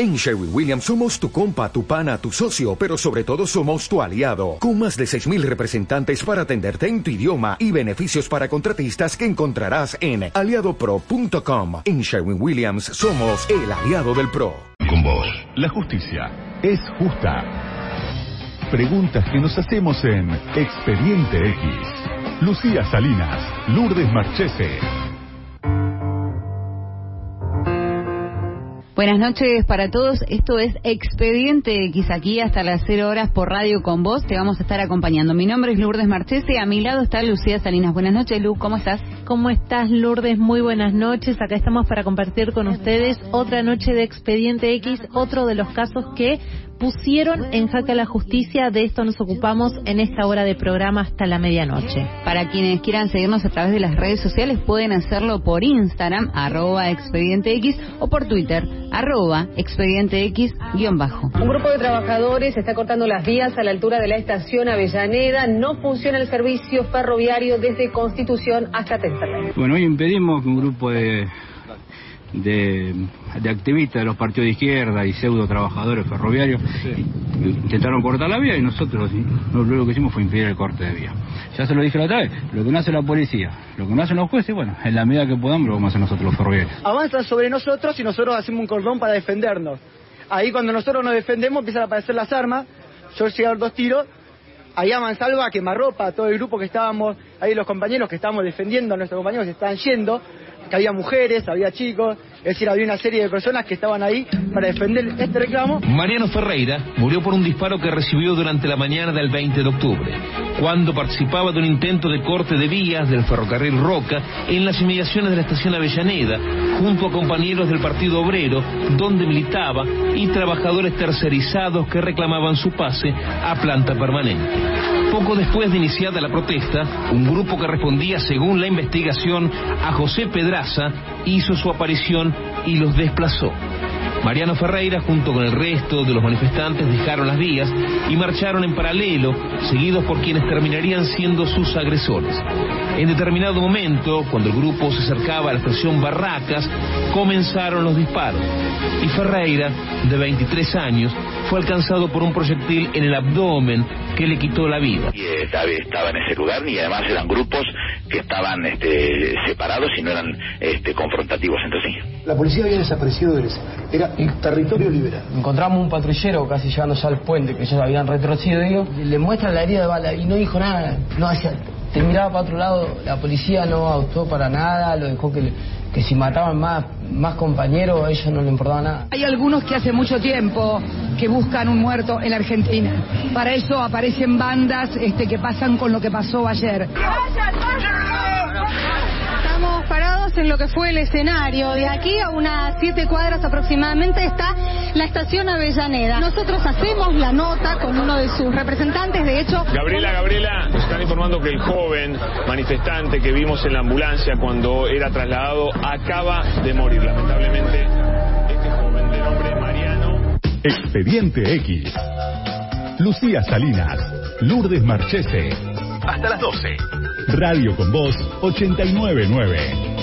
En Sherwin Williams somos tu compa, tu pana, tu socio, pero sobre todo somos tu aliado, con más de 6.000 representantes para atenderte en tu idioma y beneficios para contratistas que encontrarás en aliadopro.com. En Sherwin Williams somos el aliado del PRO. Con vos, la justicia es justa. Preguntas que nos hacemos en Expediente X. Lucía Salinas, Lourdes Marchese. Buenas noches para todos. Esto es Expediente X aquí hasta las 0 horas por radio con vos. Te vamos a estar acompañando. Mi nombre es Lourdes Marchese. A mi lado está Lucía Salinas. Buenas noches, Lu. ¿Cómo estás? ¿Cómo estás, Lourdes? Muy buenas noches. Acá estamos para compartir con ustedes otra noche de Expediente X, otro de los casos que pusieron en jaque a la justicia. De esto nos ocupamos en esta hora de programa hasta la medianoche. Para quienes quieran seguirnos a través de las redes sociales, pueden hacerlo por Instagram, arroba expediente X, o por Twitter, arroba expediente X, guion bajo. Un grupo de trabajadores está cortando las vías a la altura de la estación Avellaneda. No funciona el servicio ferroviario desde Constitución hasta Temperley. Bueno, hoy impedimos que un grupo de de, de, activistas de los partidos de izquierda y pseudo trabajadores ferroviarios intentaron cortar la vía y nosotros lo único que hicimos fue impedir el corte de vía. Ya se lo dije la otra vez, lo que no hace la policía, lo que no hacen los jueces, bueno, en la medida que podamos lo vamos a hacer nosotros los ferroviarios. Avanzan sobre nosotros y nosotros hacemos un cordón para defendernos. Ahí cuando nosotros nos defendemos empiezan a aparecer las armas, yo llegué a dar dos tiros, ahí a Mansalva quemarropa a todo el grupo que estábamos, ahí los compañeros que estábamos defendiendo a nuestros compañeros que estaban yendo, que había mujeres, había chicos, es decir, había una serie de personas que estaban ahí para defender este reclamo. Mariano Ferreira murió por un disparo que recibió durante la mañana del 20 de octubre, cuando participaba de un intento de corte de vías del ferrocarril Roca en las inmediaciones de la estación Avellaneda, junto a compañeros del Partido Obrero, donde militaba, y trabajadores tercerizados que reclamaban su pase a planta permanente. Poco después de iniciada la protesta, un grupo que respondía, según la investigación, a José Pedraza, hizo su aparición y los desplazó. Mariano Ferreira, junto con el resto de los manifestantes, dejaron las vías y marcharon en paralelo, seguidos por quienes terminarían siendo sus agresores. En determinado momento, cuando el grupo se acercaba a la estación Barracas, comenzaron los disparos. Y Ferreira, de 23 años, fue alcanzado por un proyectil en el abdomen que le quitó la vida. Y estaba en ese lugar y además eran grupos que estaban este, separados y no eran este, confrontativos entre sí. La policía había desaparecido del Era un territorio liberal. Encontramos un patrullero casi llegando ya al puente, que ya habían retrocedido. Le muestran la herida de bala y no dijo nada. No hacía. Te miraba para otro lado, la policía no actuó para nada, lo dejó que, que si mataban más, más compañeros, a ellos no le importaba nada. Hay algunos que hace mucho tiempo que buscan un muerto en la Argentina. Para eso aparecen bandas este, que pasan con lo que pasó ayer. Estamos parados en lo que fue el escenario. De aquí a unas siete cuadras aproximadamente está la estación Avellaneda. Nosotros hacemos la nota con uno de sus representantes, de hecho... Gabriela, Gabriela, nos están informando que el joven manifestante que vimos en la ambulancia cuando era trasladado acaba de morir, lamentablemente. Este joven de nombre Mariano. Expediente X. Lucía Salinas, Lourdes Marchese. Hasta las 12. Radio con Voz 899.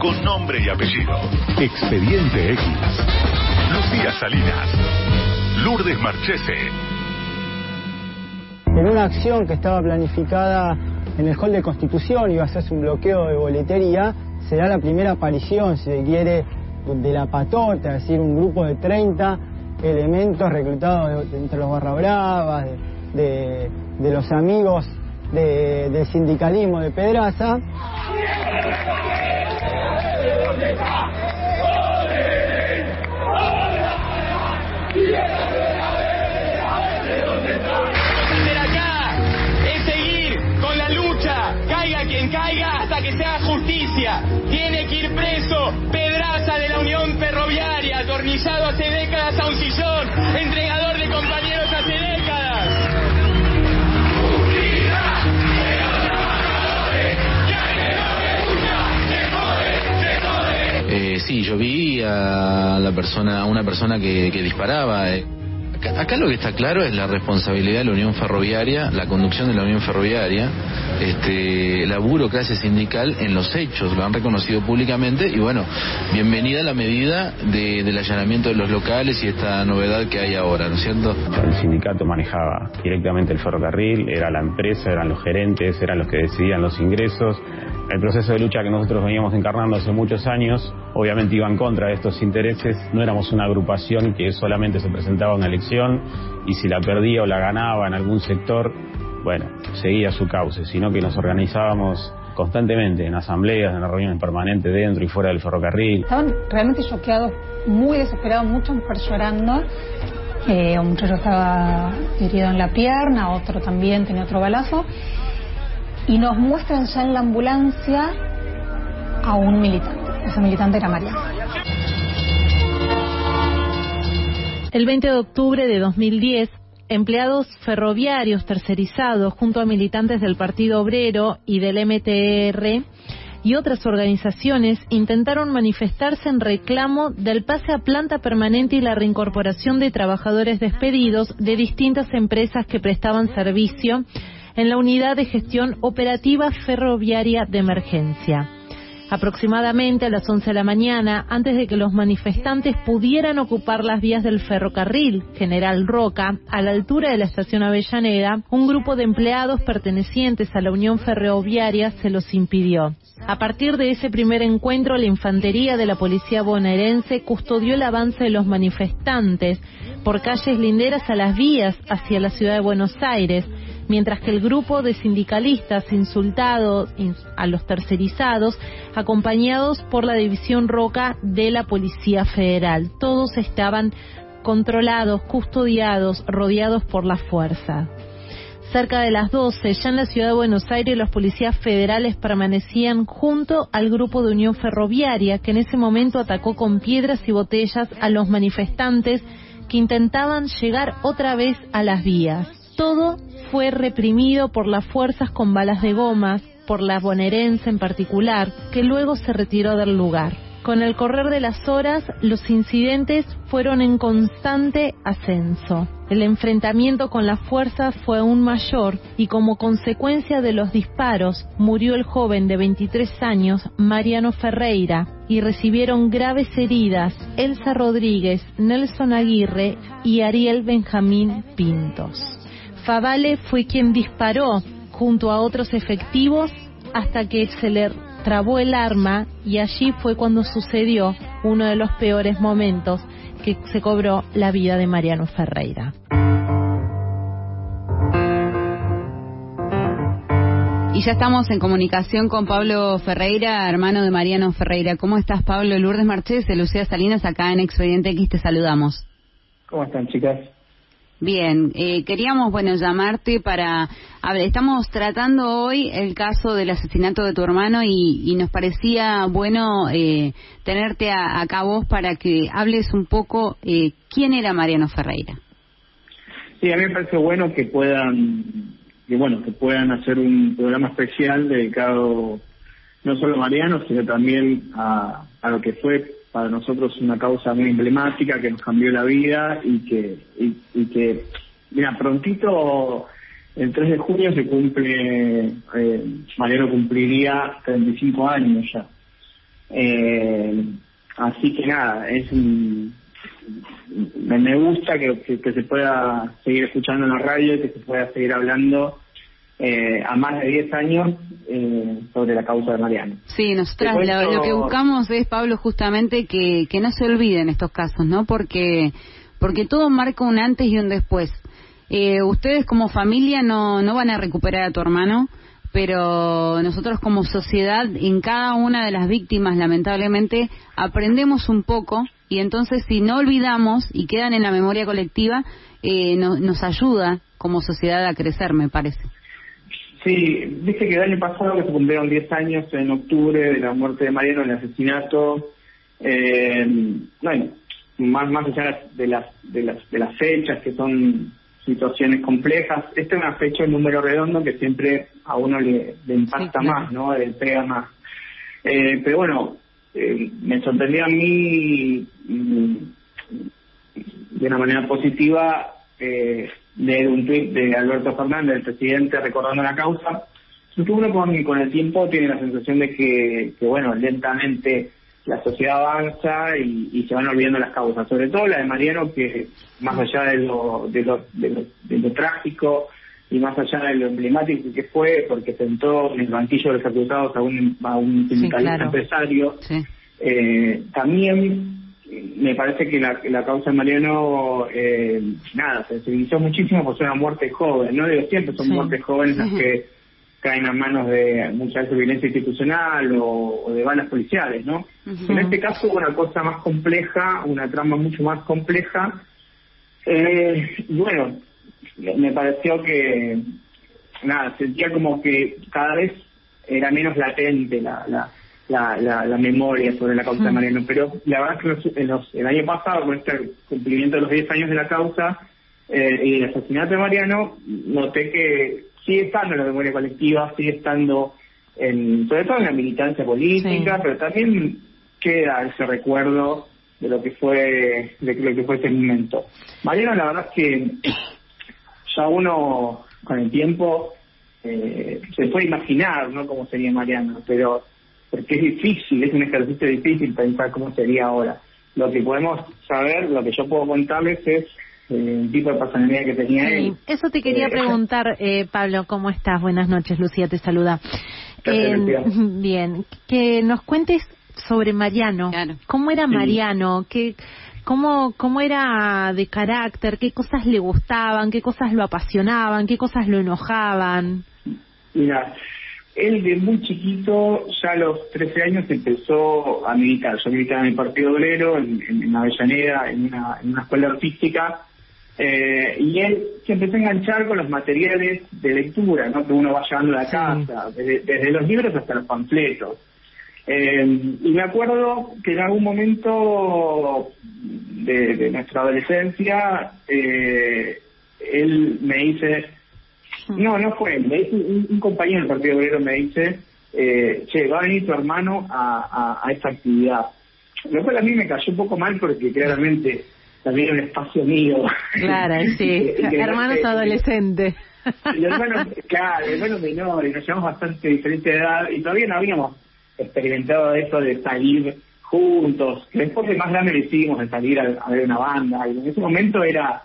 Con nombre y apellido. Expediente X. Lucía Salinas. Lourdes Marchese. En una acción que estaba planificada en el hall de Constitución, iba a hacerse un bloqueo de boletería, será la primera aparición, si se quiere, de la patota, es decir, un grupo de 30 elementos reclutados de- entre los barra bravas, de, de- de los amigos de- del sindicalismo de Pedraza. Caiga hasta que se haga justicia. Tiene que ir preso Pedraza de la Unión Ferroviaria, atornillado hace décadas sí, yo vi a la persona, a una persona que, que disparaba. eh. Acá, acá lo que está claro es la responsabilidad de la Unión Ferroviaria, la conducción de la Unión Ferroviaria, este, la burocracia sindical en los hechos, lo han reconocido públicamente y bueno, bienvenida la medida de- del allanamiento de los locales y esta novedad que hay ahora, ¿no es cierto? El sindicato manejaba directamente el ferrocarril, era la empresa, eran los gerentes, eran los que decidían los ingresos. El proceso de lucha que nosotros veníamos encarnando hace muchos años, obviamente iba en contra de estos intereses. No éramos una agrupación que solamente se presentaba a una elección y si la perdía o la ganaba en algún sector, bueno, seguía su cauce, sino que nos organizábamos constantemente en asambleas, en reuniones permanentes dentro y fuera del ferrocarril. Estaban realmente choqueados, muy desesperados, muchas mujeres llorando. Eh, un muchacho estaba herido en la pierna, otro también tenía otro balazo. Y nos muestran ya en la ambulancia a un militante. Ese militante era Mariano. El 20 de octubre de 2010, empleados ferroviarios tercerizados junto a militantes del Partido Obrero y del MTR y otras organizaciones intentaron manifestarse en reclamo del pase a planta permanente y la reincorporación de trabajadores despedidos de distintas empresas que prestaban servicio en la unidad de gestión operativa ferroviaria de emergencia. Aproximadamente a las 11 de la mañana, antes de que los manifestantes pudieran ocupar las vías del ferrocarril General Roca, a la altura de la estación Avellaneda, un grupo de empleados pertenecientes a la Unión Ferroviaria se los impidió. A partir de ese primer encuentro, la infantería de la policía bonaerense custodió el avance de los manifestantes por calles linderas a las vías hacia la ciudad de Buenos Aires, mientras que el grupo de sindicalistas insultados in- a los tercerizados, acompañados por la división Roca de la Policía Federal. Todos estaban controlados, custodiados, rodeados por la fuerza. Cerca de las 12, ya en la ciudad de Buenos Aires, los policías federales permanecían junto al grupo de Unión Ferroviaria, que en ese momento atacó con piedras y botellas a los manifestantes que intentaban llegar otra vez a las vías. Todo fue reprimido por las fuerzas con balas de gomas, por la bonaerense en particular, que luego se retiró del lugar. Con el correr de las horas, los incidentes fueron en constante ascenso. El enfrentamiento con las fuerzas fue aún mayor y como consecuencia de los disparos murió el joven de 23 años, Mariano Ferreira, y recibieron graves heridas Elsa Rodríguez, Nelson Aguirre y Ariel Benjamín Pintos. Favale fue quien disparó junto a otros efectivos hasta que se le trabó el arma y allí fue cuando sucedió uno de los peores momentos que se cobró la vida de Mariano Ferreira. Y ya estamos en comunicación con Pablo Ferreira, hermano de Mariano Ferreira. ¿Cómo estás, Pablo? Lourdes Marchés, de Lucía Salinas, acá en Expediente X, te saludamos. ¿Cómo están, chicas? Bien, eh, queríamos, bueno, llamarte para... A estamos tratando hoy el caso del asesinato de tu hermano y, y nos parecía bueno eh, tenerte a- acá vos para que hables un poco eh, quién era Mariano Ferreira. Sí, a mí me parece bueno que puedan, que bueno, que puedan hacer un programa especial dedicado no solo a Mariano, sino también a, a lo que fue para nosotros una causa muy emblemática que nos cambió la vida y que, y, que, mira, prontito el 3 de junio se cumple, eh, Mariano cumpliría 35 años ya. Eh, así que nada, es un- me, me gusta que, que, que se pueda seguir escuchando en la radio y que se pueda seguir hablando eh, a más de 10 años eh, sobre la causa de Mariano. Sí, nosotras cuento- lo que buscamos es, Pablo, justamente que, que no se olviden estos casos, ¿no? Porque, porque todo marca un antes y un después. Eh, ustedes como familia no, no van a recuperar a tu hermano, pero nosotros como sociedad, en cada una de las víctimas, lamentablemente, aprendemos un poco y entonces si no olvidamos y quedan en la memoria colectiva, eh, no- nos ayuda como sociedad a crecer, me parece. Sí, viste que el año pasado que se cumplieron 10 años en octubre de la muerte de Mariano, el asesinato, eh, bueno, más, más allá de las, de, las, de las fechas que son situaciones complejas, esta es una fecha, un número redondo que siempre a uno le, le impacta Sí, claro. más, ¿no? Le pega más. Eh, pero bueno, eh, me sorprendió a mí mm, de una manera positiva eh, leer un tuit de Alberto Fernández, el presidente, recordando la causa. Uno con, con el tiempo tiene la sensación de que, que, bueno, lentamente la sociedad avanza y, y se van olvidando las causas, sobre todo la de Mariano, que más allá de lo, de lo, de lo, de lo trágico y más allá de lo emblemático que fue, porque sentó en el banquillo de los acusados a un, a un sindicalista claro. empresario, eh, también me parece que la, la causa de Mariano, eh, nada, se sensibilizó muchísimo por ser una muerte joven, ¿no? Digo, siempre son Sí. muertes jóvenes las que caen a manos de mucha veces violencia institucional o, o de balas policiales, ¿no? En este caso hubo una cosa más compleja, una trama mucho más compleja. Eh, y bueno, me me pareció que, nada, sentía como que cada vez era menos latente la, la, la, la, la memoria sobre la causa de Ujú. Mariano, pero la verdad es que los- en los- el año pasado, con este cumplimiento de los 10 años de la causa eh, y el asesinato de Mariano, noté que sigue estando en la memoria colectiva, sigue estando en, sobre todo en la militancia política, pero también queda ese recuerdo de lo que fue de lo que fue ese momento. Mariano, la verdad es que ya uno con el tiempo eh, se puede imaginar no cómo sería Mariano, pero porque es difícil, es un ejercicio difícil pensar cómo sería ahora. Lo que podemos saber, lo que yo puedo contarles es eh, el tipo de personalidad que tenía Sí, él. eso te quería Eh, preguntar, eh, Pablo, ¿cómo estás? Buenas noches, Lucía te saluda. Eh, Lucía. bien, que nos cuentes sobre Mariano. ¿Cómo era. Mariano? ¿Qué, cómo, ¿Cómo era de carácter? ¿Qué cosas le gustaban? ¿Qué cosas lo apasionaban? ¿Qué cosas lo enojaban? Mira, él de muy chiquito, ya a los 13 años, empezó a militar. Yo militaba en el Partido Obrero, en, en, en Avellaneda, en una, en una escuela artística, eh, y él se empezó a enganchar con los materiales de lectura ¿no? que uno va llevando a la casa, desde, desde los libros hasta los panfletos. Eh, y me acuerdo que en algún momento de, de nuestra adolescencia, eh, él me dice, no, no fue él, me dice un, un compañero del Partido Obrero me dice, eh, che, va a venir tu hermano a, a, a esta actividad. Lo cual a mí me cayó un poco mal porque claramente también era un espacio mío. Claro, sí. Que- que no Hermanos sé, adolescentes. y hermanos, claro, hermanos menores, nos llevamos bastante diferente de edad y todavía no habíamos experimentado eso de salir juntos. que Después de más grande decidimos de salir a, a ver una banda y en ese momento era,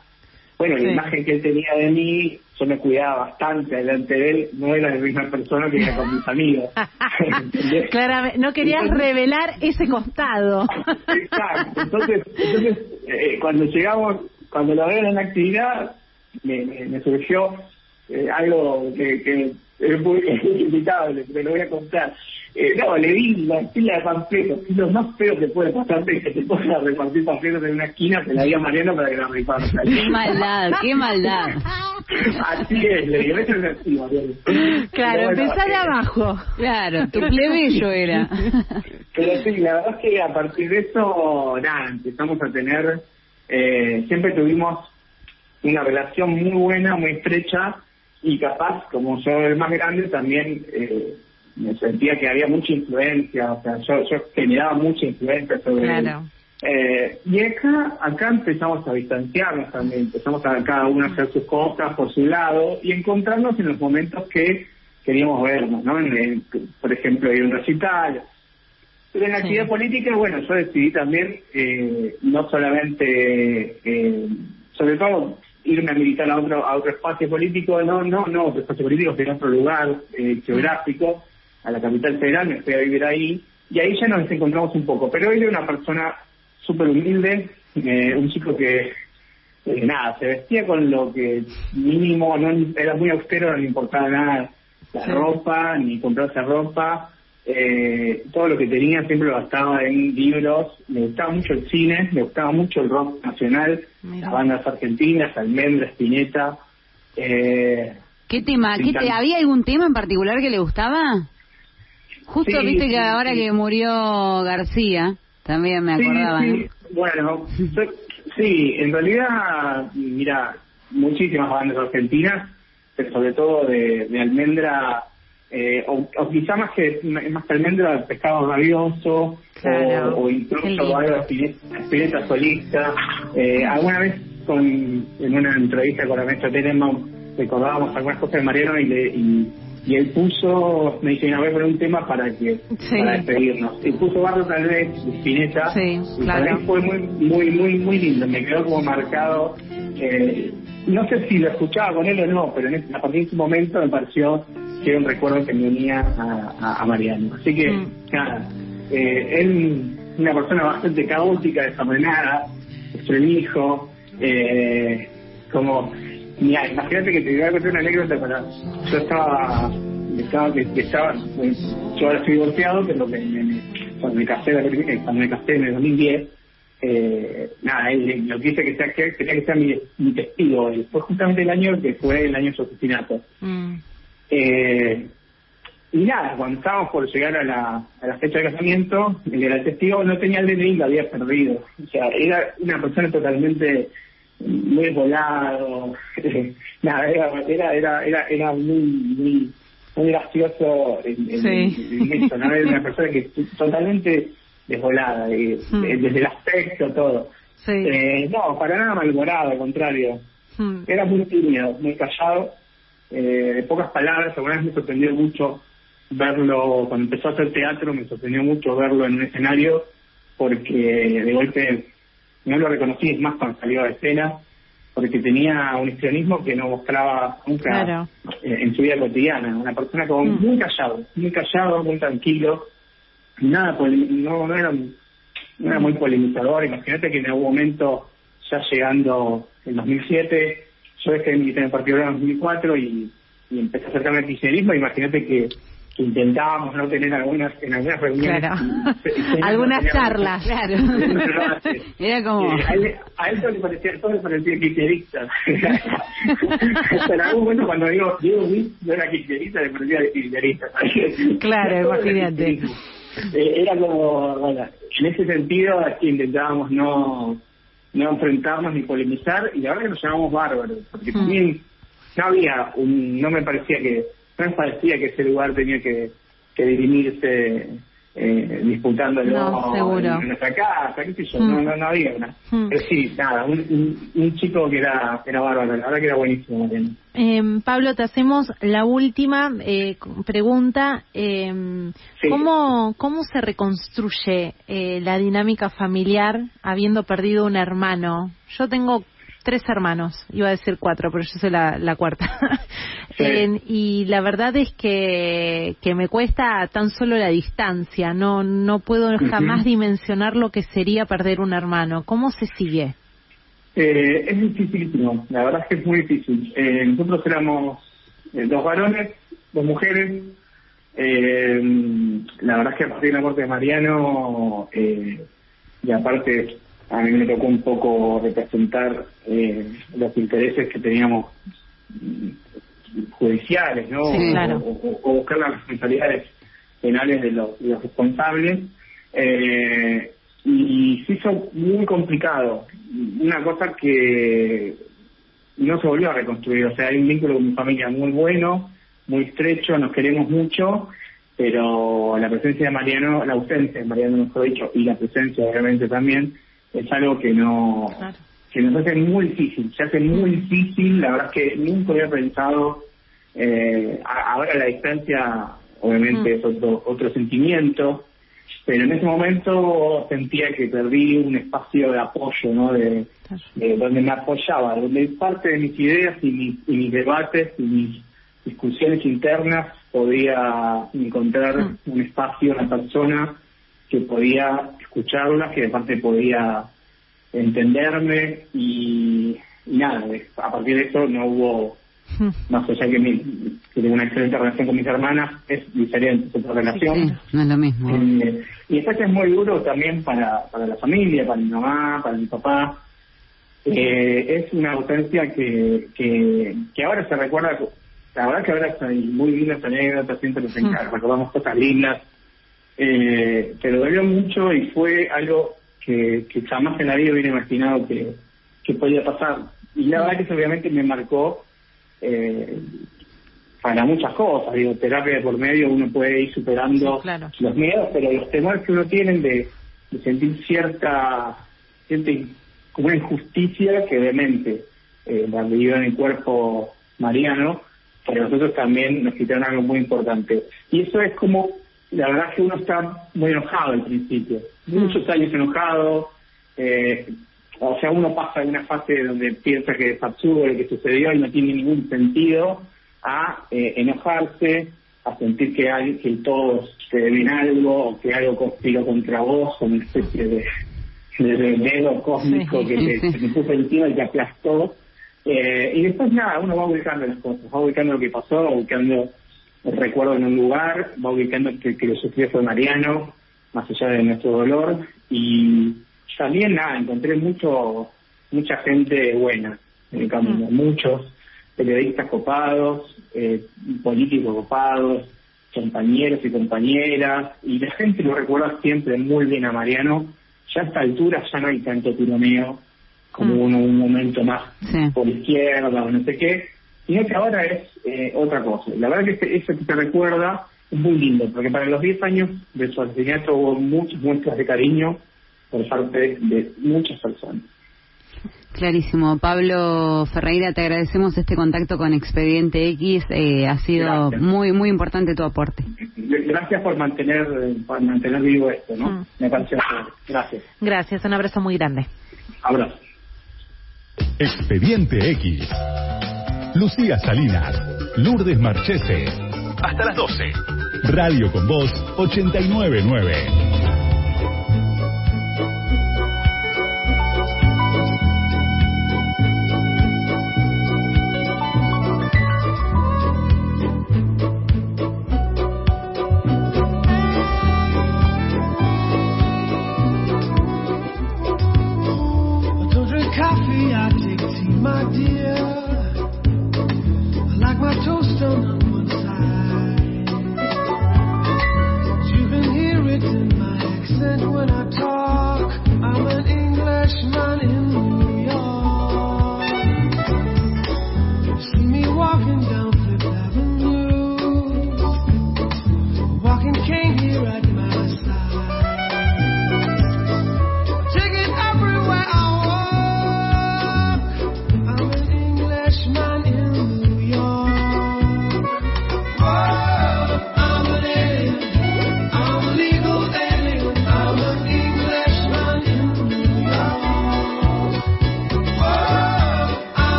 bueno, la imagen que él tenía de mí, yo me cuidaba bastante delante de él, no era la misma persona que era con mis amigos. Claramente, no querías Entonces- revelar ese costado. Exacto. Entonces, entonces eh, cuando llegamos, cuando lo veo en la actividad, me, me, me surgió eh, algo que, que es muy es inevitable, te lo voy a contar. Eh, no, le di la pila de panfletos, y lo más feo que puede pasarte es que te pongan a repartir panfletos en una esquina, se la di a Mariano para que la reparta. Qué maldad, qué maldad. Así es, le digo, eso es así, Mariano. Claro, bueno, empezá de eh, abajo. Claro, tu plebeyo era. Pero sí, la verdad es que a partir de eso, nada, empezamos a tener, eh, siempre tuvimos una relación muy buena, muy estrecha, y capaz, como yo el más grande, también eh, me sentía que había mucha influencia, o sea, yo, yo generaba mucha influencia sobre él. Eh, y acá, acá empezamos a distanciarnos también, empezamos a cada uno a hacer sus cosas por su lado y encontrarnos en los momentos que queríamos vernos, ¿no? En por ejemplo, ir a un recital. Pero en la actividad política, bueno, yo decidí también eh, no solamente, eh, sobre todo, irme a militar a otro a otro espacio político, no, no, no otro espacio político, sino otro lugar eh, geográfico, a la capital federal, me fui a vivir ahí, y ahí ya nos encontramos un poco. Pero él era una persona súper humilde, eh, un chico que, eh, nada, se vestía con lo que mínimo, no era muy austero, no le importaba nada la Sí. ropa, ni comprarse ropa, eh, todo lo que tenía siempre lo gastaba en libros, le gustaba mucho el cine, le gustaba mucho el rock nacional, las bandas argentinas, Almendra, Spinetta, eh, ¿Qué tema? ¿Qué te. ¿Había algún tema en particular que le gustaba? Justo Sí, viste sí, que ahora sí. que murió García, también me acordaba. ¿no? Bueno, yo- sí, en realidad, mira, muchísimas bandas argentinas, pero sobre todo de, de almendra, eh, o, o quizá más que más que almendra, pescado rabioso, Claro, o, incluso algo Spinetta solista. Eh, alguna vez con, en una entrevista con la maestra Tenenbaum recordábamos algunas cosas de Mariano y, le, y, y él puso, me dice, "Mira, voy a poner un tema para que Sí. para despedirnos. Y puso Barro tal vez, Spinetta, Sí, y claro. para mí fue muy, muy, muy, muy lindo, me quedó como marcado. eh, no sé si lo escuchaba con él o no, pero en ese- a partir de ese momento me pareció que era un recuerdo que me unía a, a- a Mariano. Así que, Mm. nada, eh, él, una persona bastante caótica, desordenada, hijo eh, como, mira, imagínate que te voy a contar una anécdota para, yo estaba, estaba, estaba, eh, yo ahora estoy divorciado, pero me, me- me- cuando me casé, primera- cuando me casé en el 2010, eh, nada, él lo que hice que sea, que, que sea mi, mi testigo, y fue justamente el año que fue el año de su asesinato. Mm. Eh, y nada, cuando estábamos por llegar a la, a la fecha de casamiento, el, el testigo no tenía el DNI, lo había perdido. O sea, era una persona totalmente muy volado. nada, era, era, era, era, era muy, muy, muy gracioso en, en- Sí. en eso, ¿no? Era una persona que totalmente desvolada, Hmm. desde el aspecto, todo. Sí. Eh, no, para nada malhumorado, al contrario. Mm. Era muy tímido, muy callado, eh, de pocas palabras. Alguna vez me sorprendió mucho verlo, cuando empezó a hacer teatro, me sorprendió mucho verlo en un escenario, porque de golpe no lo reconocí, es más cuando salió a escena, porque tenía un histrionismo que no mostraba nunca Claro. eh, en su vida cotidiana. Una persona como Mm. muy callado, muy callado, muy tranquilo, nada, no, no era, no era muy polemizador. Imagínate que en algún momento, ya llegando en 2007, yo dejé de militar en el Partido en 2004 y, y empecé a acercarme al kirchnerismo. Imagínate que intentábamos no tener algunas en algunas reuniones. Claro. Algunas charlas. Claro. Era como... a, él, a él todo le parecía, todo le parecía kirchnerista. En algún momento cuando digo, Diego no era kirchnerista, le parecía kirchnerista. Claro, imagínate. Eh, era como, bueno, en ese sentido es que intentábamos no, no enfrentarnos ni polemizar y la verdad que nos llamamos bárbaros, porque Mm. también no había un, no me parecía que, no me parecía que ese lugar tenía que, que dirimirse eh, disputándolo No, seguro. en nuestra casa, qué sé yo, Mm. no, no, no había una. Mm. Pero sí, nada, un, un, un chico que era, era bárbaro, la verdad que era buenísimo. Mariano. Em, Pablo, te hacemos la última eh, pregunta. Sí. ¿cómo, ¿Cómo se reconstruye eh, la dinámica familiar habiendo perdido un hermano? Yo tengo tres hermanos, iba a decir cuatro, pero yo soy la, la cuarta. Sí. Y la verdad es que, que me cuesta tan solo la distancia, no, no puedo jamás dimensionar lo que sería perder un hermano. ¿Cómo se sigue? Eh, es dificilísimo, la verdad es que es muy difícil. Eh, nosotros éramos eh, dos varones, dos mujeres. Eh, la verdad es que a partir de la muerte de Mariano, eh, y aparte a mí me tocó un poco representar eh, los intereses que teníamos mm, judiciales, ¿no? Sí, O- claro. o, o buscar las responsabilidades penales de los, de los responsables. Eh, y se hizo muy complicado. Una cosa que no se volvió a reconstruir. O sea, hay un vínculo con mi familia muy bueno, muy estrecho, nos queremos mucho, pero la presencia de Mariano, la ausencia de Mariano, mejor dicho, y la presencia obviamente también, es algo que no que nos hace muy difícil, se hace muy difícil, la verdad es que nunca había pensado, eh, a- ahora a la distancia obviamente es otro, otro sentimiento, pero en ese momento sentía que perdí un espacio de apoyo, ¿no? De, de donde me apoyaba, donde parte de mis ideas y mis, y mis debates y mis discusiones internas podía encontrar un espacio, una persona que podía escucharlas, que de parte podía entenderme y, y nada, a partir de eso no hubo, más allá que, mi, que tengo una excelente relación con mis hermanas, es diferente otra relación. Sí, no es lo mismo. Eh, y después es muy duro también para, para la familia, para mi mamá, para mi papá. Eh, es una ausencia que, que, que ahora se recuerda, la verdad que ahora hay muy lindas anécdotas, siempre nos encanta, recordamos cosas lindas, eh, pero dolió mucho y fue algo que, que jamás en la vida hubiera imaginado que, que podía pasar. Y la verdad que eso obviamente me marcó eh, para muchas cosas, digo, terapia de por medio, uno puede ir superando los miedos, pero los temores que uno tiene de, de sentir cierta, cierta como una injusticia que obviamente eh, la vivió en el cuerpo mariano, pero nosotros también nos quitaron algo muy importante. Y eso es como, la verdad que uno está muy enojado al principio, muchos años enojado, eh, o sea, uno pasa en una fase donde piensa que es absurdo lo que sucedió y no tiene ningún sentido, a eh, enojarse, a sentir que hay que todos te deben algo, o que algo conspiró contra vos, como una especie de, de dedo cósmico que te, te puso encima y te aplastó. Eh, y después nada, uno va ubicando las cosas, va ubicando lo que pasó, va ubicando recuerdo en un lugar, va ubicando que, que lo sufrió fue Mariano, más allá de nuestro dolor, y también nada, encontré mucho mucha gente buena en el camino, muchos periodistas copados, eh, políticos copados, compañeros y compañeras, y la gente lo recuerda siempre muy bien a Mariano. Ya a esta altura ya no hay tanto tironeo como uno un momento más por izquierda o no sé qué, sino que ahora es eh, otra cosa. La verdad que eso que te recuerda es muy lindo, porque para los 10 años de su asesinato hubo muchas muestras de cariño por parte de muchas personas. Clarísimo. Pablo Ferreira, te agradecemos este contacto con Expediente X. Eh, ha sido Gracias. muy, muy importante tu aporte. Gracias por mantener por mantener vivo esto, ¿no? Me pareció excelente. Gracias. Gracias, un abrazo muy grande. Abrazo. Expediente X. Lucía Salinas, Lourdes Marchese. Hasta las 12. Radio con Voz 899.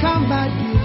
come back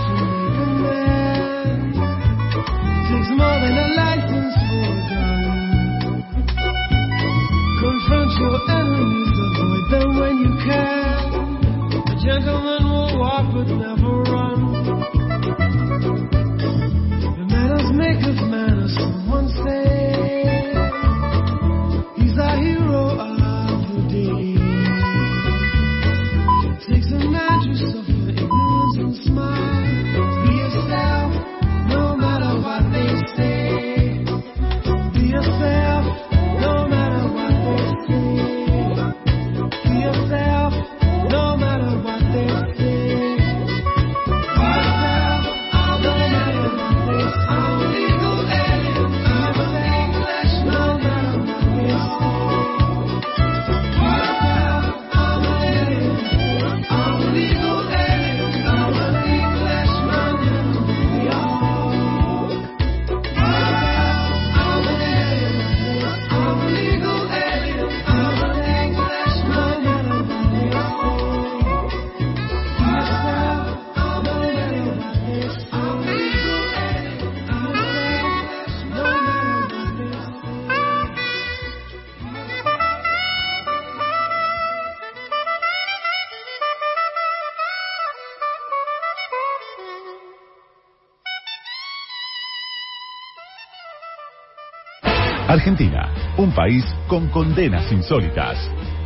un país con condenas insólitas.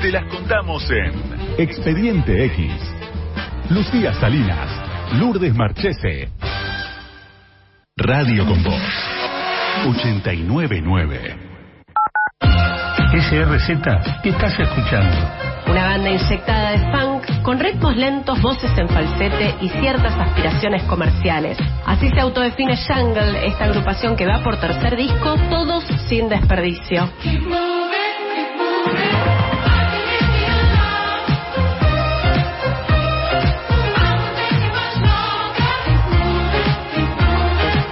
Te las contamos en Expediente X. Lucía Salinas, Lourdes Marchese. Radio con Voz. 899. SRZ, ¿qué estás escuchando? Una banda inyectada de funk con ritmos lentos, voces en falsete y ciertas aspiraciones comerciales. Así se autodefine Jungle, esta agrupación que va por tercer disco, todos sin desperdicio.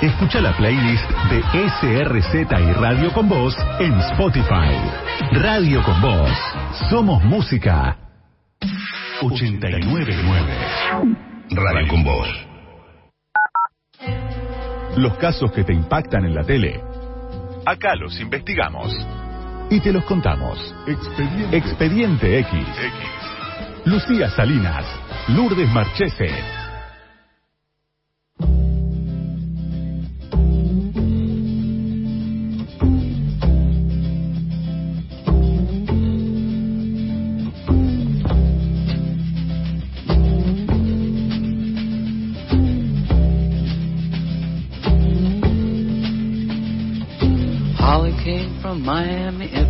Escucha la playlist de SRZ y Radio con Voz en Spotify. Radio con Voz. Somos música. 899. Radio con Voz. Los casos que te impactan en la tele. Acá los investigamos. Y te los contamos. Expediente, Expediente X. Lucía Salinas. Lourdes Marchese.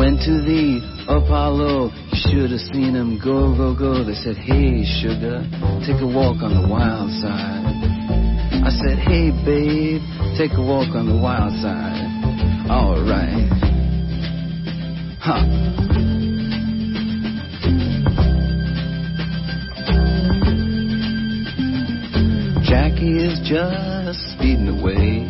Went to the Apollo, you should have seen him go, go, go. They said, hey, sugar, take a walk on the wild side. I said, hey, babe, take a walk on the wild side. Alright. Huh. Jackie is just speeding away.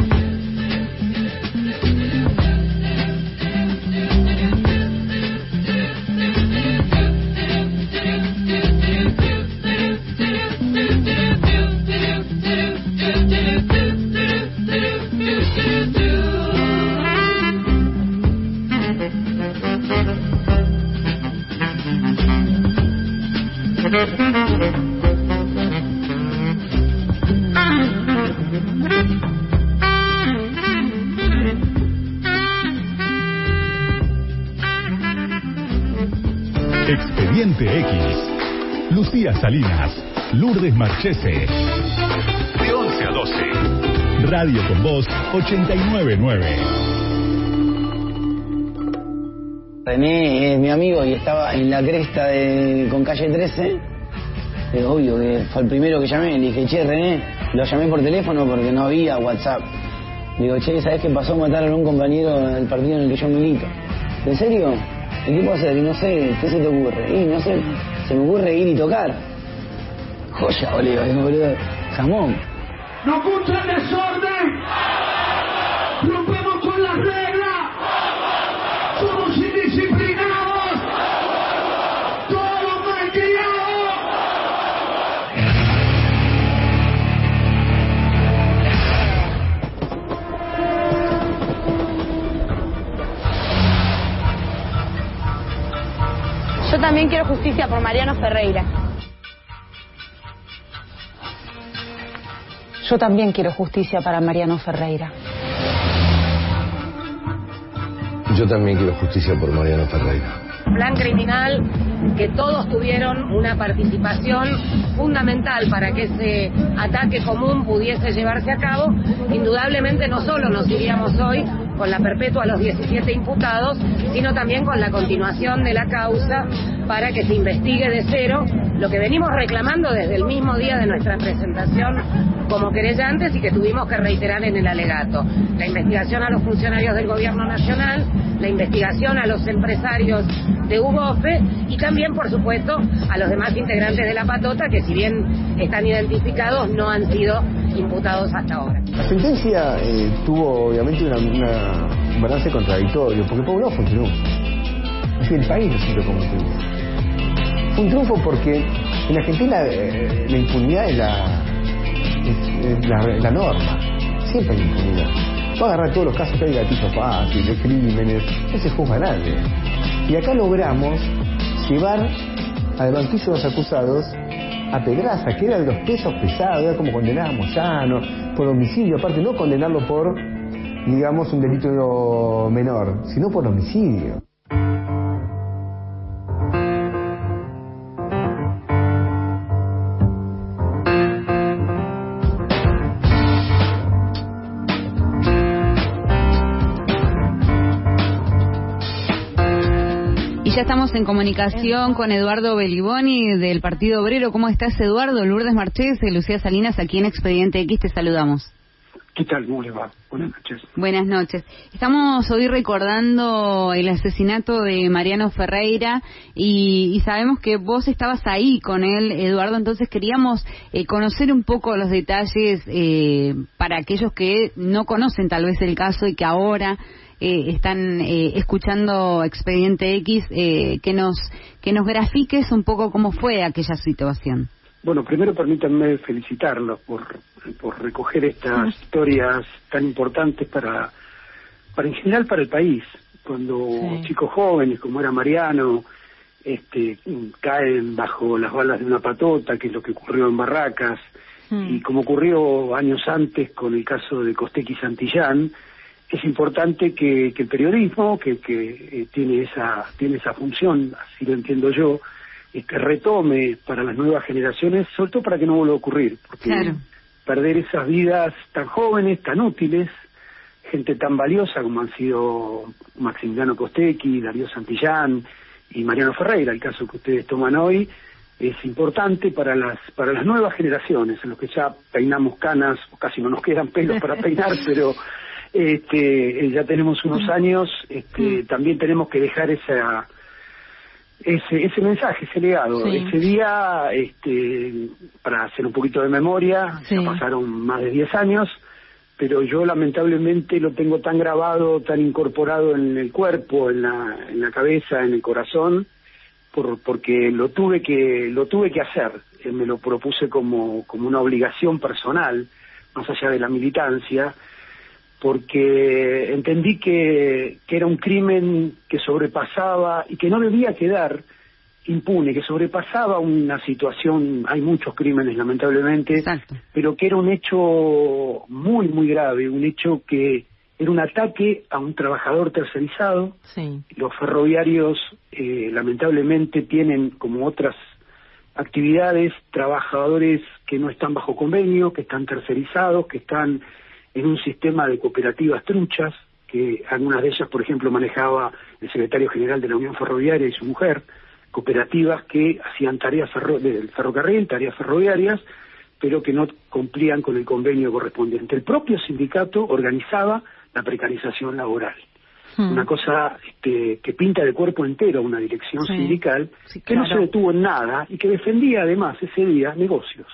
Expediente X. Lucía Salinas, Lourdes Marchese. De 11 a 12. Radio con Voz 899. René es mi amigo y estaba en la cresta de, con calle 13. Eh, obvio que fue el primero que llamé. Le dije, che, René, lo llamé por teléfono porque no había WhatsApp. Le digo, che, ¿sabes qué pasó? Mataron a un compañero del partido en el que yo milito. ¿En serio? ¿Y qué puedo hacer? Y no sé, ¿qué se te ocurre? Y no sé, se me ocurre ir y tocar. Joya, boludo, boludo. Jamón. ¡No el desorden! También quiero justicia por Mariano Ferreira. Yo también quiero justicia para Mariano Ferreira. Yo también quiero justicia por Mariano Ferreira. plan criminal que todos tuvieron una participación fundamental para que ese ataque común pudiese llevarse a cabo, indudablemente no solo nos iríamos hoy con la perpetua a los 17 imputados, sino también con la continuación de la causa para que se investigue de cero lo que venimos reclamando desde el mismo día de nuestra presentación como querellantes y que tuvimos que reiterar en el alegato. La investigación a los funcionarios del Gobierno Nacional, la investigación a los empresarios de UBOFE y también, por supuesto, a los demás integrantes de la patota que si bien están identificados no han sido imputados hasta ahora. La sentencia eh, tuvo obviamente una, un balance contradictorio, porque lado fue un triunfo. El país lo sintió como un triunfo. Fue un triunfo porque en Argentina eh, la impunidad es la, la, norma. Siempre hay impunidad. Va a agarrar todos los casos que hay gatillos fáciles, de crímenes, no se juzga nadie. Y acá logramos llevar al banquillo de los acusados a Pedraza, que era de los pesos pesados, era como condenar a Moyano por homicidio, aparte no condenarlo por, digamos, un delito menor, sino por homicidio. Ya estamos en comunicación con Eduardo Beliboni del Partido Obrero. ¿Cómo estás, Eduardo? Lourdes Marchés y Lucía Salinas, aquí en Expediente X, te saludamos. ¿Qué tal? ¿Cómo le va? Buenas noches. Buenas noches. Estamos hoy recordando el asesinato de Mariano Ferreira y, y sabemos que vos estabas ahí con él, Eduardo, entonces queríamos eh, conocer un poco los detalles eh, para aquellos que no conocen tal vez el caso y que ahora eh, están eh, escuchando Expediente X, eh, que nos que nos grafiques un poco cómo fue aquella situación. Bueno, primero permítanme felicitarlos por, por recoger estas historias tan importantes para, para en general para el país. Cuando chicos jóvenes, como era Mariano, este, caen bajo las balas de una patota, que es lo que ocurrió en Barracas, y como ocurrió años antes con el caso de Costequi Santillán, es importante que, que el periodismo, que, que eh, tiene esa tiene esa función, así lo entiendo yo, eh, que retome para las nuevas generaciones, sobre todo para que no vuelva a ocurrir, porque perder esas vidas tan jóvenes, tan útiles, gente tan valiosa como han sido Maximiliano Costequi, Darío Santillán y Mariano Ferreira, el caso que ustedes toman hoy, es importante para las para las nuevas generaciones, en los que ya peinamos canas o casi no nos quedan pelos para peinar, pero este, ya tenemos unos años, este, también tenemos que dejar esa ese, ese mensaje, ese legado. Ese día, este, para hacer un poquito de memoria, ya pasaron más de 10 años, pero yo lamentablemente lo tengo tan grabado, tan incorporado en el cuerpo, en la, en la cabeza, en el corazón, por, porque lo tuve que lo tuve que hacer. Eh, me lo propuse como como una obligación personal más allá de la militancia porque entendí que, que era un crimen que sobrepasaba y que no debía quedar impune, que sobrepasaba una situación, hay muchos crímenes lamentablemente, pero que era un hecho muy, muy grave, un hecho que era un ataque a un trabajador tercerizado. Los ferroviarios eh, lamentablemente tienen, como otras actividades, trabajadores que no están bajo convenio, que están tercerizados, que están en un sistema de cooperativas truchas, que algunas de ellas, por ejemplo, manejaba el secretario general de la Unión Ferroviaria y su mujer, cooperativas que hacían tareas del ferrocarril, tareas ferroviarias, pero que no cumplían con el convenio correspondiente. El propio sindicato organizaba la precarización laboral. Hmm. Una cosa este, que pinta de cuerpo entero una dirección Sí. sindical Sí, que no se detuvo en nada y que defendía además ese día negocios.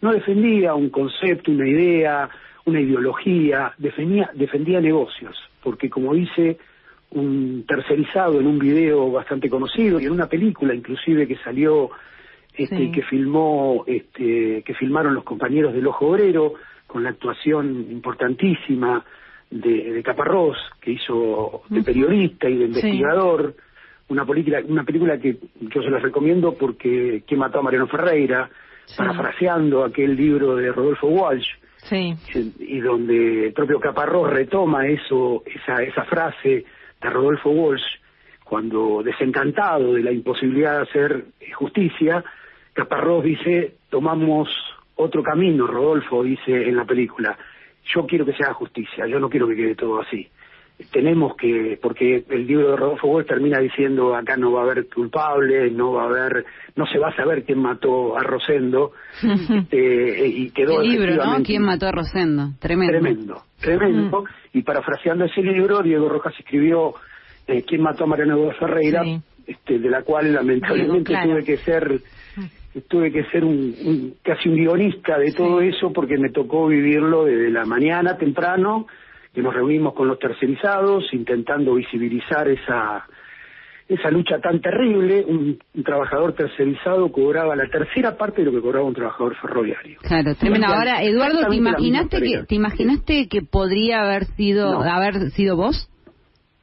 No defendía un concepto, una idea, una ideología, defendía, defendía negocios, porque como dice un tercerizado en un video bastante conocido y en una película inclusive que salió este, Sí. que filmó este, que filmaron los compañeros del Ojo Obrero con la actuación importantísima de, de Caparrós que hizo de periodista y de investigador una película una película que yo se las recomiendo porque que mató a Mariano Ferreira parafraseando aquel libro de Rodolfo Walsh Sí. y donde el propio Caparrós retoma eso, esa, esa frase de Rodolfo Walsh, cuando desencantado de la imposibilidad de hacer justicia, Caparrós dice, tomamos otro camino, Rodolfo dice en la película, yo quiero que se haga justicia, yo no quiero que quede todo así. Tenemos que, porque el libro de Rodolfo Walsh termina diciendo, acá no va a haber culpable, no va a haber, no se va a saber quién mató a Rosendo, eh, y quedó El libro, ¿no? ¿Quién mató a Rosendo? Tremendo. Tremendo, tremendo. Y parafraseando ese libro, Diego Rojas escribió eh, ¿Quién mató a Mariano Gómez Ferreira? este, de la cual lamentablemente claro. tuve que ser tuve que ser un, un- casi un guionista de todo eso porque me tocó vivirlo desde la mañana temprano que nos reunimos con los tercerizados intentando visibilizar esa esa lucha tan terrible un, un trabajador tercerizado cobraba la tercera parte de lo que cobraba un trabajador ferroviario Claro, tremendo. Ahora, Eduardo, ¿te imaginaste que te imaginaste que podría haber sido No. haber sido vos?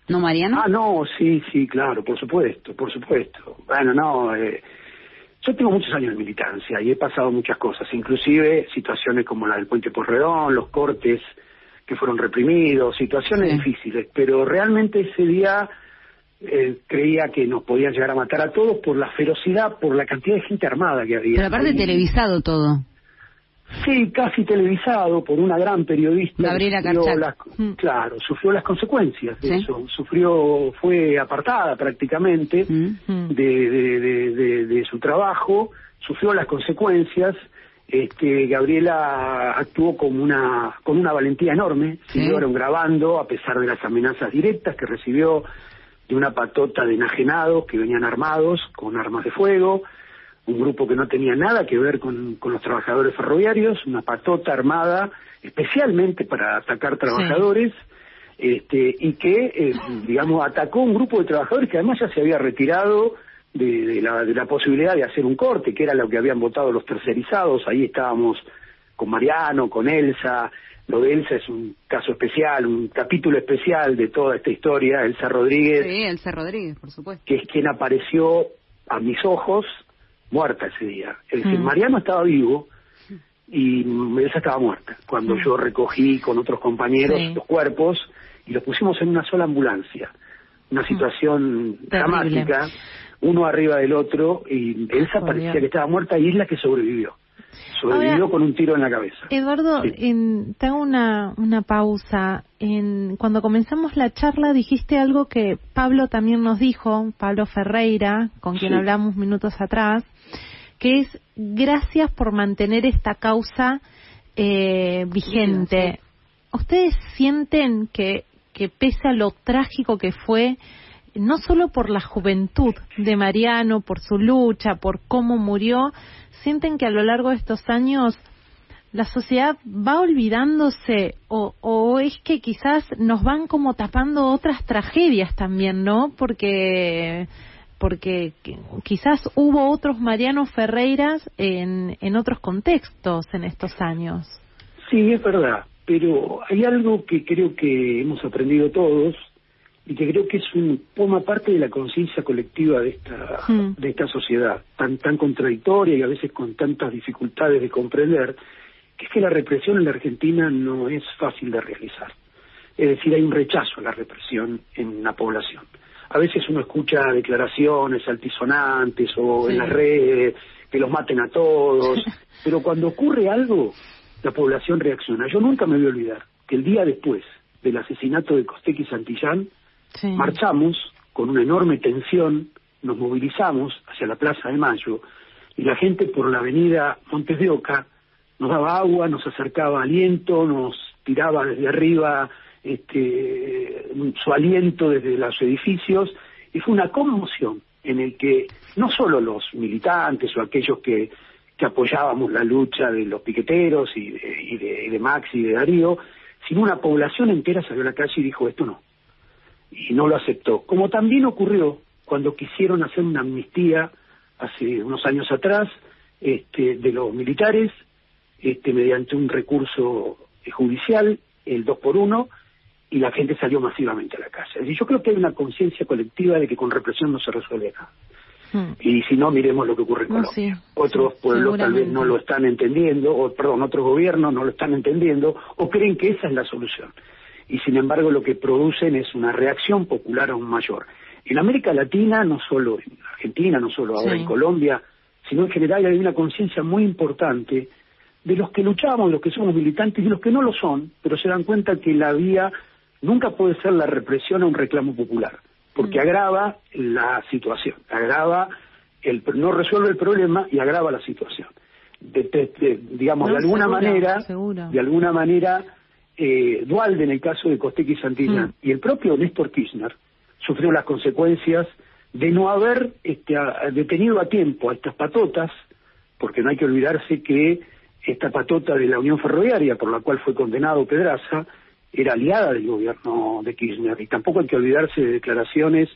¿No, Mariano? Ah, no, sí, sí, claro, por supuesto, por supuesto. Bueno, no, eh, yo tengo muchos años de militancia y he pasado muchas cosas, inclusive situaciones como la del puente Porredón, los cortes que fueron reprimidos, situaciones difíciles, pero realmente ese día eh, creía que nos podían llegar a matar a todos por la ferocidad, por la cantidad de gente armada que había. Pero aparte Y- televisado todo. Sí, casi televisado por una gran periodista. Gabriela sufrió las- Claro, sufrió las consecuencias de eso. Sufrió, fue apartada prácticamente Mm. de, de, de, de- de su trabajo, sufrió las consecuencias. Este, Gabriela actuó con una, con una valentía enorme, siguieron grabando a pesar de las amenazas directas que recibió de una patota de enajenados que venían armados con armas de fuego, un grupo que no tenía nada que ver con, con los trabajadores ferroviarios, una patota armada especialmente para atacar trabajadores, este, y que, eh, digamos, atacó un grupo de trabajadores que además ya se había retirado de, de la, de la posibilidad de hacer un corte, que era lo que habían votado los tercerizados. Ahí estábamos con Mariano, con Elsa. Lo de Elsa es un caso especial, un capítulo especial de toda esta historia. Elsa Rodríguez, Sí, Elsa Rodríguez, por supuesto. que es quien apareció a mis ojos muerta ese día. Es decir, Mm. Mariano estaba vivo y Elsa estaba muerta. Cuando yo recogí con otros compañeros Sí. los cuerpos y los pusimos en una sola ambulancia. Una situación Terrible. dramática, uno arriba del otro, y Elsa parecía Dios. que estaba muerta y es la que sobrevivió. Sobrevivió Ahora- con un tiro en la cabeza. Eduardo, Sí. en, te hago una, una pausa. En, cuando comenzamos la charla dijiste algo que Pablo también nos dijo, Pablo Ferreira, con quien Sí. hablamos minutos atrás, que es gracias por mantener esta causa eh, vigente. ¿Ustedes sienten que, que pese a lo trágico que fue, no solo por la juventud de Mariano, por su lucha, por cómo murió, sienten que a lo largo de estos años la sociedad va olvidándose o, o es que quizás nos van como tapando otras tragedias también, ¿no? Porque porque qui- quizás hubo otros Mariano Ferreiras en, en otros contextos en estos años. Sí, es verdad, pero hay algo que creo que hemos aprendido todos y que creo que es un forma parte de la conciencia colectiva de esta Hmm. de esta sociedad tan tan contradictoria y a veces con tantas dificultades de comprender que es que la represión en la Argentina no es fácil de realizar. Es decir, hay un rechazo a la represión en la población. A veces uno escucha declaraciones altisonantes o Sí. en las redes que los maten a todos, pero cuando ocurre algo, la población reacciona. Yo nunca me voy a olvidar que el día después del asesinato de Costequi Santillán, marchamos con una enorme tensión, nos movilizamos hacia la Plaza de Mayo y la gente por la avenida Montes de Oca nos daba agua, nos acercaba aliento, nos tiraba desde arriba este, su aliento desde los edificios y fue una conmoción en el que no solo los militantes o aquellos que, que apoyábamos la lucha de los piqueteros y de, y de, y de Max y de Darío, sino una población entera salió a la calle y dijo esto no. Y no lo aceptó. Como también ocurrió cuando quisieron hacer una amnistía hace unos años atrás este, de los militares este, mediante un recurso eh, judicial, el 2 por 1 y la gente salió masivamente a la calle. Es decir, yo creo que hay una conciencia colectiva de que con represión no se resuelve nada. Y si no, miremos lo que ocurre en Hmm. No, Colombia. sí, Otros pueblos tal vez no lo están entendiendo, o perdón, otros gobiernos no lo están entendiendo, o creen que esa es la solución. Y sin embargo, lo que producen es una reacción popular aún mayor. En América Latina, no solo en Argentina, no solo ahora Sí. en Colombia, sino en general hay una conciencia muy importante de los que luchamos, de los que somos militantes y de los que no lo son, pero se dan cuenta que la vía nunca puede ser la represión a un reclamo popular, porque agrava la situación, agrava el no resuelve el problema y agrava la situación. De- de- de- digamos, No, de alguna manera, de alguna manera, eh, Dualde en el caso de Costequi y Santillán y el propio Néstor Kirchner sufrió las consecuencias de no haber este, a- detenido a tiempo a estas patotas, porque no hay que olvidarse que esta patota de la Unión Ferroviaria, por la cual fue condenado Pedraza, era aliada del gobierno de Kirchner. Y tampoco hay que olvidarse de declaraciones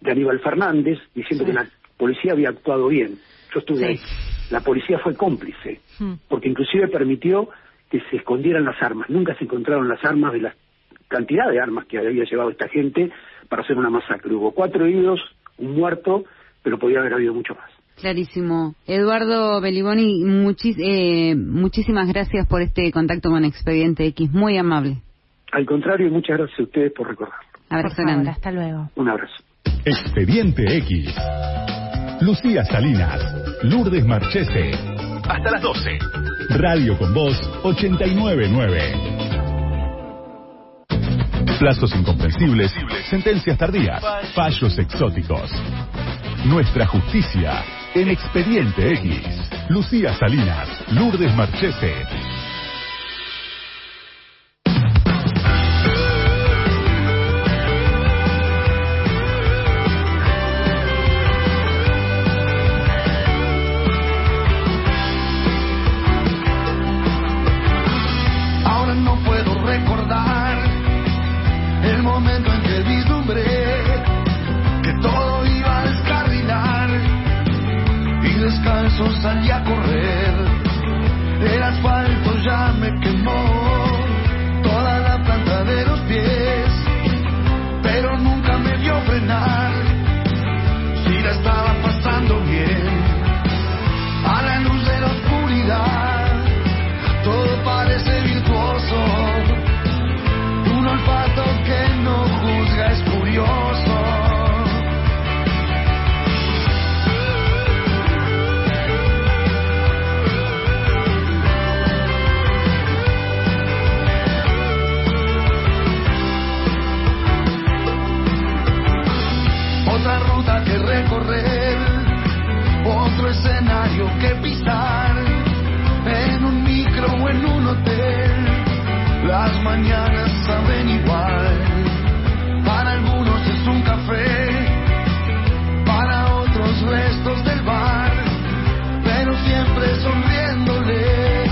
de Aníbal Fernández diciendo que la policía había actuado bien. Yo estuve ahí. La policía fue cómplice, porque inclusive permitió que se escondieran las armas. Nunca se encontraron las armas de la cantidad de armas que había llevado esta gente para hacer una masacre. Hubo cuatro heridos, un muerto, pero podía haber habido mucho más. Clarísimo. Eduardo Beliboni, muchis- eh, muchísimas gracias por este contacto con Expediente X. Muy amable. Al contrario, muchas gracias a ustedes por recordarlo. Abrazo Por favor, grande. hasta luego. Un abrazo. Expediente X. Lucía Salinas, Lourdes Marchese. Hasta las 12. Radio con Voz 899. Plazos incomprensibles, sentencias tardías, fallos exóticos. Nuestra justicia en Expediente X. Lucía Salinas, Lourdes Marchese. Eso salí a. escenario que pisar, en un micro o en un hotel, las mañanas saben igual, para algunos es un café, para otros restos del bar, pero siempre sonriéndole,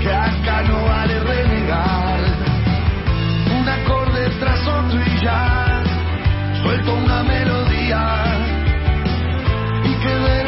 que acá no vale renegar, un acorde tras otro y ya suelto una melodía y que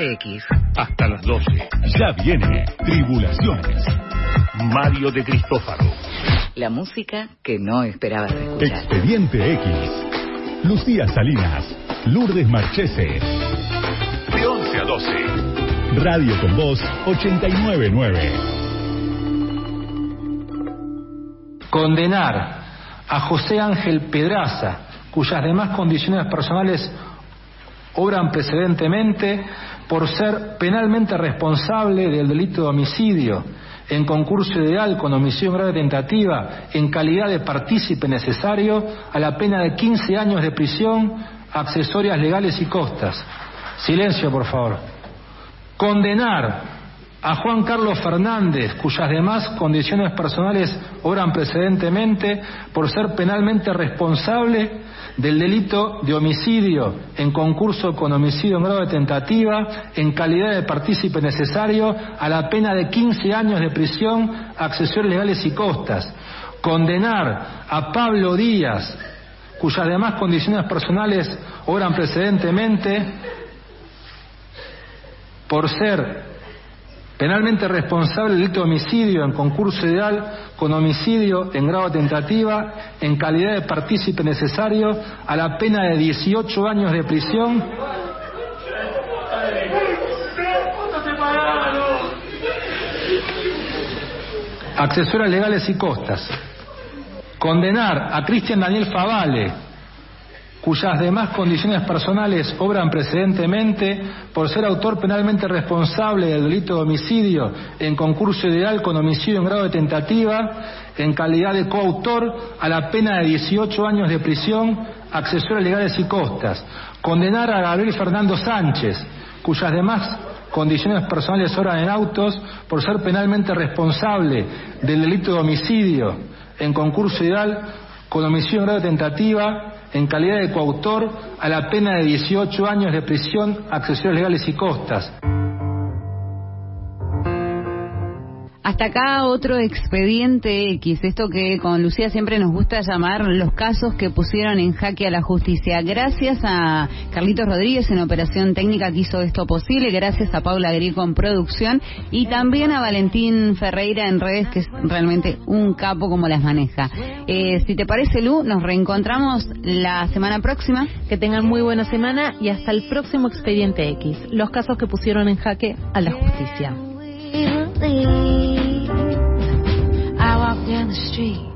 Expediente X. Hasta las 12. Ya viene Tribulaciones. Mario de Cristófaro. La música que no esperabas escuchar. Expediente X. Lucía Salinas. Lourdes Marchese. De 11 a 12. Radio con Voz 899. Condenar a José Ángel Pedraza, cuyas demás condiciones personales obran precedentemente por ser penalmente responsable del delito de homicidio en concurso ideal con omisión grave tentativa en calidad de partícipe necesario a la pena de 15 años de prisión, accesorias legales y costas. Silencio, por favor. Condenar a Juan Carlos Fernández, cuyas demás condiciones personales obran precedentemente por ser penalmente responsable del delito de homicidio en concurso con homicidio en grado de tentativa en calidad de partícipe necesario a la pena de 15 años de prisión, accesorios legales y costas. Condenar a Pablo Díaz, cuyas demás condiciones personales obran precedentemente por ser penalmente responsable del delito de homicidio en concurso ideal con homicidio en grado tentativa en calidad de partícipe necesario a la pena de 18 años de prisión accesorias legales y costas. Condenar a Cristian Daniel Favale, cuyas demás condiciones personales obran precedentemente por ser autor penalmente responsable del delito de homicidio en concurso ideal con homicidio en grado de tentativa, en calidad de coautor a la pena de 18 años de prisión, accesorias legales y costas. Condenar a Gabriel Fernando Sánchez, cuyas demás condiciones personales obran en autos por ser penalmente responsable del delito de homicidio en concurso ideal con homicidio en grado de tentativa, en calidad de coautor a la pena de 18 años de prisión, accesorios legales y costas. Hasta acá otro expediente X, esto que con Lucía siempre nos gusta llamar los casos que pusieron en jaque a la justicia. Gracias a Carlitos Rodríguez en operación técnica que hizo esto posible, gracias a Paula Grico en producción y también a Valentín Ferreira en redes, que es realmente un capo como las maneja. Eh, si te parece, Lu, nos reencontramos la semana próxima. Que tengan muy buena semana y hasta el próximo expediente X, los casos que pusieron en jaque a la justicia. believe. I walked down the street.